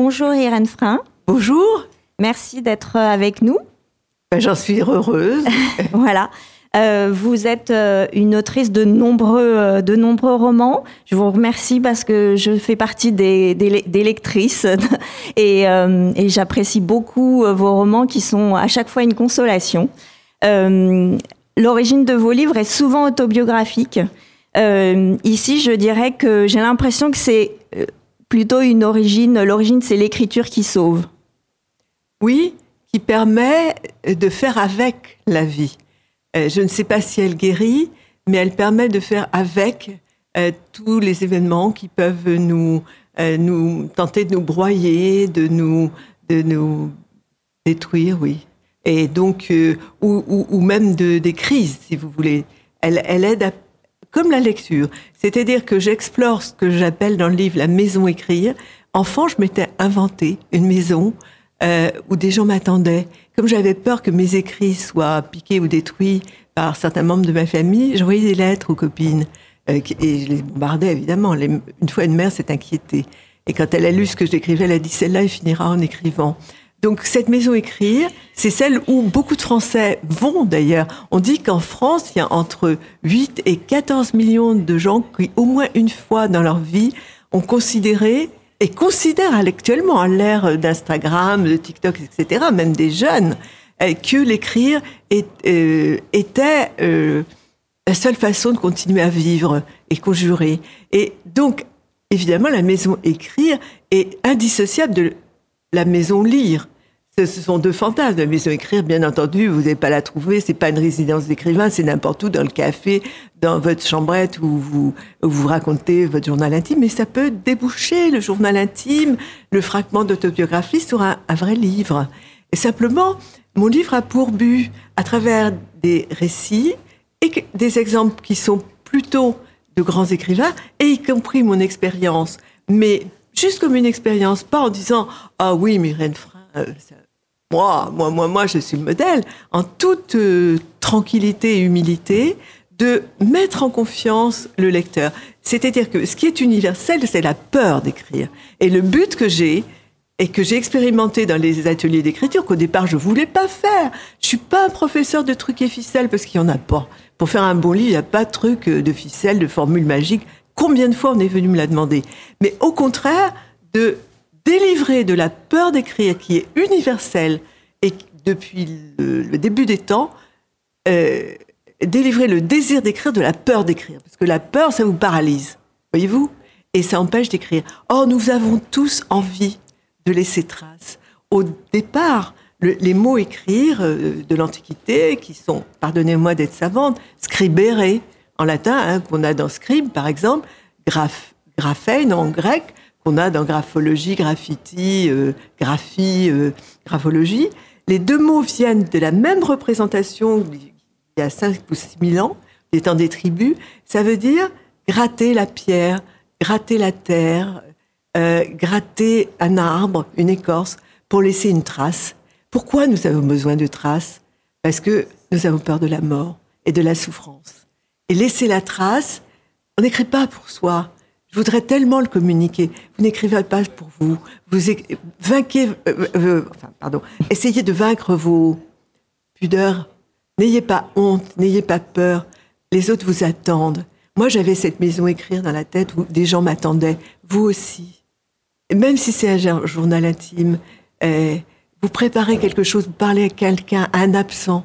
Bonjour Irène Frein. Bonjour. Merci d'être avec nous. Ben, J'en suis heureuse. voilà. Euh, vous êtes euh, une autrice de nombreux, euh, de nombreux romans. Je vous remercie parce que je fais partie des, des, des lectrices et, euh, et j'apprécie beaucoup euh, vos romans qui sont à chaque fois une consolation. Euh, L'origine de vos livres est souvent autobiographique. ici, je dirais que j'ai l'impression que c'est plutôt une origine. L'origine, c'est l'écriture qui sauve. Oui, qui permet de faire avec la vie. Euh, je ne sais pas si elle guérit, mais elle permet de faire avec euh, tous les événements qui peuvent nous, euh, nous tenter de nous broyer, de nous, de nous détruire, oui. Et donc, ou, même de, des crises, si vous voulez. Elle aide à, comme la lecture. C'est-à-dire que j'explore ce que j'appelle dans le livre la maison écrire. Enfant, je m'étais inventé une maison euh, où des gens m'attendaient. Comme j'avais peur que mes écrits soient piqués ou détruits par certains membres de ma famille, j'envoyais des lettres aux copines euh, et je les bombardais évidemment. Une fois, une mère s'est inquiétée et quand elle a lu ce que j'écrivais, elle a dit celle-là, il finira en écrivant. Donc cette maison écrire, c'est celle où beaucoup de Français vont d'ailleurs. On dit qu'en France, il y a entre 8 et 14 millions de gens qui, au moins une fois dans leur vie, ont considéré et considèrent actuellement à l'ère d'Instagram, de TikTok, etc., même des jeunes, euh, que l'écrire euh, était euh, la seule façon de continuer à vivre et conjurer. Et donc, évidemment, la maison écrire est indissociable de la maison lire. Ce sont deux fantasmes. La maison écrire, bien entendu, vous n'allez pas la trouver. C'est pas une résidence d'écrivain, c'est n'importe où dans le café, dans votre chambrette où vous, vous racontez votre journal intime. Mais ça peut déboucher le journal intime, le fragment d'autobiographie sur un, un, vrai livre. Et simplement, mon livre a pour but, à travers des récits et des exemples qui sont plutôt de grands écrivains, et y compris mon expérience, mais juste comme une expérience, pas en disant ah oui, Myrène Frein, euh, moi, moi, moi, moi, je suis le modèle, en toute euh, tranquillité et humilité, de mettre en confiance le lecteur. C'est-à-dire que ce qui est universel, c'est la peur d'écrire. Et le but que j'ai, et que j'ai expérimenté dans les ateliers d'écriture, qu'au départ je voulais pas faire. Je suis pas un professeur de trucs et ficelles parce qu'il y en a pas. Pour faire un bon livre, il n'y a pas de trucs de ficelles, de formules magiques. Combien de fois on est venu me la demander Mais au contraire, de délivrer de la peur d'écrire qui est universelle et depuis le, début des temps, euh, délivrer le désir d'écrire de la peur d'écrire. Parce que la peur, ça vous paralyse. Voyez-vous? Et ça empêche d'écrire. Or, nous avons tous envie de laisser trace. Au départ, le, les mots écrire euh, de l'Antiquité, qui sont, pardonnez-moi d'être savante, scribere en latin, hein, qu'on a dans scribe par exemple, graph, en grec, qu'on a dans graphologie, graffiti, euh, graphie, euh, graphologie. Les deux mots viennent de la même représentation il y a 5 ou 6 000 ans, temps des tribus. Ça veut dire gratter la pierre, gratter la terre, euh, gratter un arbre, une écorce, pour laisser une trace. Pourquoi nous avons besoin de traces? Parce que nous avons peur de la mort et de la souffrance. Et laisser la trace, on n'écrit pas pour soi, je voudrais tellement le communiquer. Vous n'écrivez pas pour vous. Vous vainquez, euh, euh, enfin, pardon, essayez de vaincre vos pudeurs. N'ayez pas honte, n'ayez pas peur. Les autres vous attendent. Moi, j'avais cette maison écrire dans la tête où des gens m'attendaient. Vous aussi. Même si c'est un journal intime, euh, vous préparez quelque chose, vous parlez à quelqu'un, à un absent.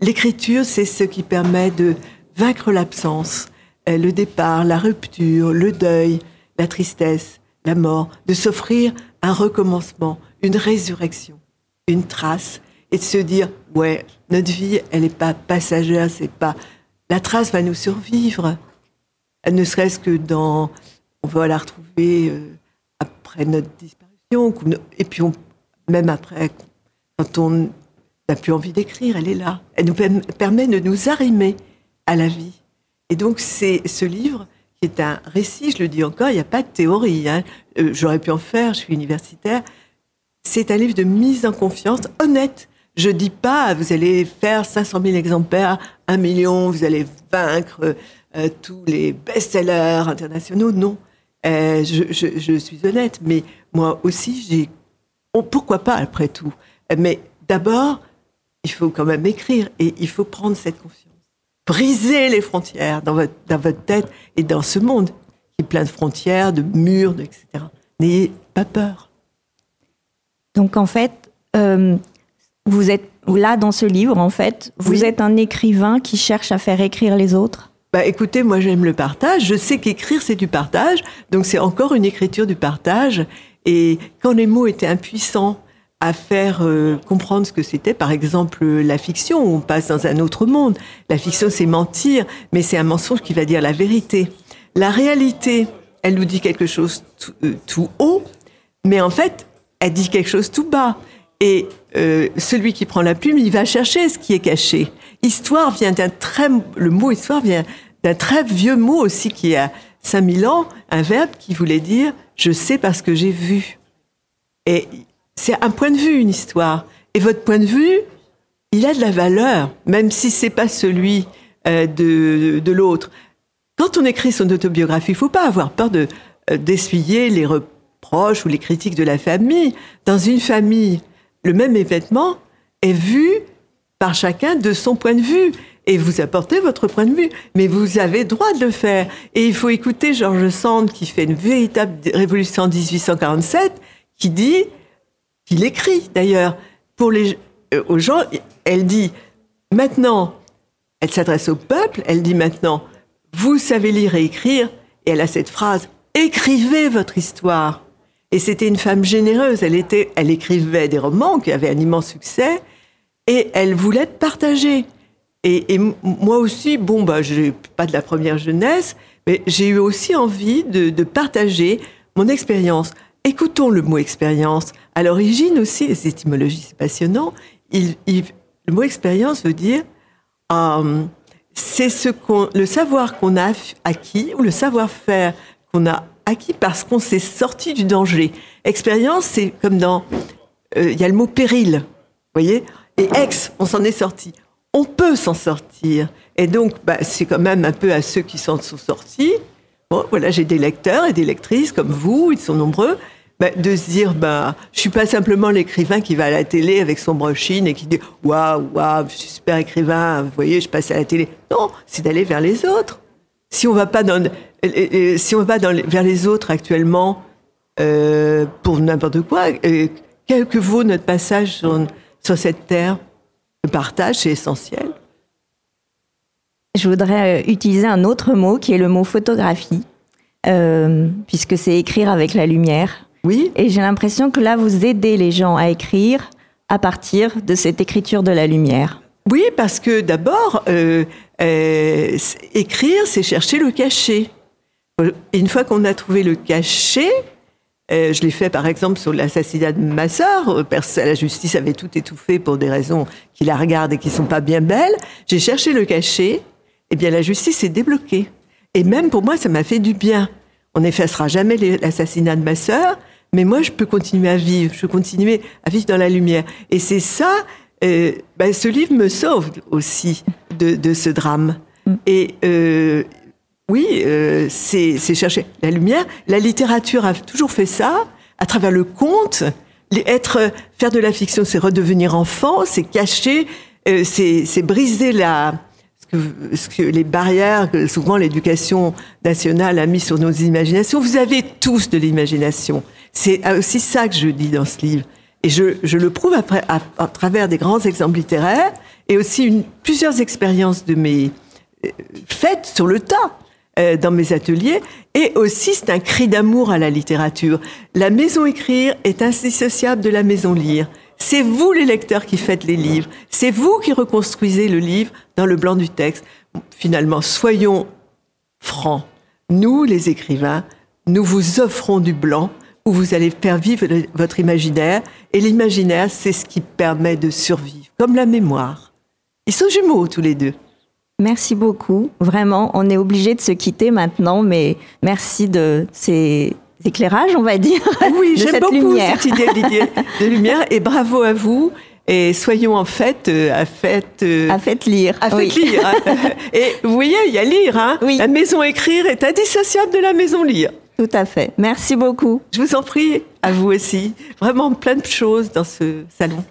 L'écriture, c'est ce qui permet de vaincre l'absence le départ, la rupture, le deuil, la tristesse, la mort, de s'offrir un recommencement, une résurrection, une trace, et de se dire ouais, notre vie, elle n'est pas passagère, c'est pas la trace va nous survivre, ne serait-ce que dans on va la retrouver euh, après notre disparition, et puis même après quand on n'a plus envie d'écrire, elle est là. Elle nous permet de nous arrimer à la vie. Et donc, c'est ce livre qui est un récit, je le dis encore, il n'y a pas de théorie. Hein. Euh, J'aurais pu en faire, je suis universitaire. C'est un livre de mise en confiance honnête. Je dis pas, vous allez faire 500 000 exemplaires, un million, vous allez vaincre euh, tous les best-sellers internationaux. Non. Euh, je, suis honnête, mais moi aussi, j'ai. pourquoi pas après tout? Mais d'abord, il faut quand même écrire et il faut prendre cette confiance. Briser les frontières dans votre, dans votre tête et dans ce monde qui est plein de frontières, de murs, etc. N'ayez pas peur. Donc en fait, euh, vous êtes là dans ce livre, en fait, vous êtes un écrivain qui cherche à faire écrire les autres? Bah, écoutez, moi j'aime le partage. Je sais qu'écrire c'est du partage, donc c'est encore une écriture du partage. Et quand les mots étaient impuissants à faire euh, comprendre ce que c'était, par exemple la fiction, on passe dans un autre monde. La fiction c'est mentir, mais c'est un mensonge qui va dire la vérité. La réalité, elle nous dit quelque chose tout, euh, haut, mais en fait, elle dit quelque chose tout bas. Et euh, celui qui prend la plume, il va chercher ce qui est caché. Histoire vient d'un très, le mot histoire vient d'un très vieux mot aussi qui a 5000 ans, un verbe qui voulait dire je sais parce que j'ai vu. Et c'est un point de vue, une histoire. Et votre point de vue, il a de la valeur, même si c'est pas celui euh, de, de l'autre. Quand on écrit son autobiographie, il faut pas avoir peur de euh, d'essuyer les reproches ou les critiques de la famille. Dans une famille, le même événement est vu par chacun de son point de vue. Et vous apportez votre point de vue, mais vous avez droit de le faire. Et il faut écouter George Sand qui fait une véritable révolution en 1847, qui dit, qu'il écrit d'ailleurs, pour les, euh, aux gens, elle dit, maintenant, elle s'adresse au peuple, elle dit maintenant, vous savez lire et écrire, et elle a cette phrase, écrivez votre histoire. Et c'était une femme généreuse. Elle était, elle écrivait des romans qui avaient un immense succès et elle voulait partager. Et, moi aussi, bon, bah, j'ai pas de la première jeunesse, mais j'ai eu aussi envie de, partager mon expérience. Écoutons le mot expérience. À l'origine aussi, les étymologies, c'est passionnant. Le mot expérience veut dire, euh, c'est le savoir qu'on a acquis ou le savoir-faire qu'on a acquis parce qu'on s'est sorti du danger. Expérience, c'est comme dans, euh, il y a le mot péril, voyez, et ex, on s'en est sorti. On peut s'en sortir. Et donc, bah, c'est quand même un peu à ceux qui s'en sont sortis. Bon, voilà, j'ai des lecteurs et des lectrices comme vous, ils sont nombreux. Bah, de se dire, bah, je suis pas simplement l'écrivain qui va à la télé avec son brochine et qui dit, waouh, waouh, je suis super écrivain, vous voyez, je passe à la télé. Non, c'est d'aller vers les autres. Si on va pas dans, si on va vers les autres actuellement euh, pour n'importe quoi, euh, quel que vaut notre passage sur, cette terre, le partage, c'est essentiel. Je voudrais euh, utiliser un autre mot qui est le mot photographie, puisque c'est écrire avec la lumière. Oui. Et j'ai l'impression que là, vous aidez les gens à écrire à partir de cette écriture de la lumière. Oui, parce que d'abord, euh, écrire, c'est chercher le cachet. Une fois qu'on a trouvé le cachet, euh, je l'ai fait par exemple sur l'assassinat de ma sœur. La justice avait tout étouffé pour des raisons qui la regardent et qui sont pas bien belles. J'ai cherché le cachet. Eh bien, la justice est débloquée. Et même pour moi, ça m'a fait du bien. On n'effacera jamais l'assassinat de ma sœur, mais moi, je peux continuer à vivre. Je peux continuer à vivre dans la lumière. Et c'est ça. Euh, ben, ce livre me sauve aussi de, de ce drame. Mm. Et euh, oui, euh, c'est chercher la lumière. La littérature a toujours fait ça, à travers le conte. Être, faire de la fiction, c'est redevenir enfant, c'est cacher, euh, c'est briser la, les barrières que souvent l'éducation nationale a mis sur nos imaginations. Vous avez tous de l'imagination. C'est aussi ça que je dis dans ce livre. Et je, je le prouve à, travers des grands exemples littéraires et aussi une, plusieurs expériences de mes euh, faites sur le tas. Euh, dans mes ateliers. Et aussi, c'est un cri d'amour à la littérature. La maison écrire est indissociable de la maison lire. C'est vous, les lecteurs, qui faites les livres. C'est vous qui reconstruisez le livre dans le blanc du texte. Finalement, soyons francs. Nous, les écrivains, nous vous offrons du blanc où vous allez faire vivre votre imaginaire. Et l'imaginaire, c'est ce qui permet de survivre, comme la mémoire. Ils sont jumeaux tous les deux. Merci beaucoup. Vraiment, on est obligé de se quitter maintenant, mais merci de ces éclairages, on va dire. Ah oui, j'aime beaucoup lumière. cette idée de lumière et bravo à vous. Et soyons en fait euh, à fête euh, à fête lire. À fête lire. et vous voyez, il y a lire. Hein. La maison écrire est indissociable de la maison lire. Tout à fait. Merci beaucoup. Je vous en prie, à vous aussi. Vraiment plein de choses dans ce salon.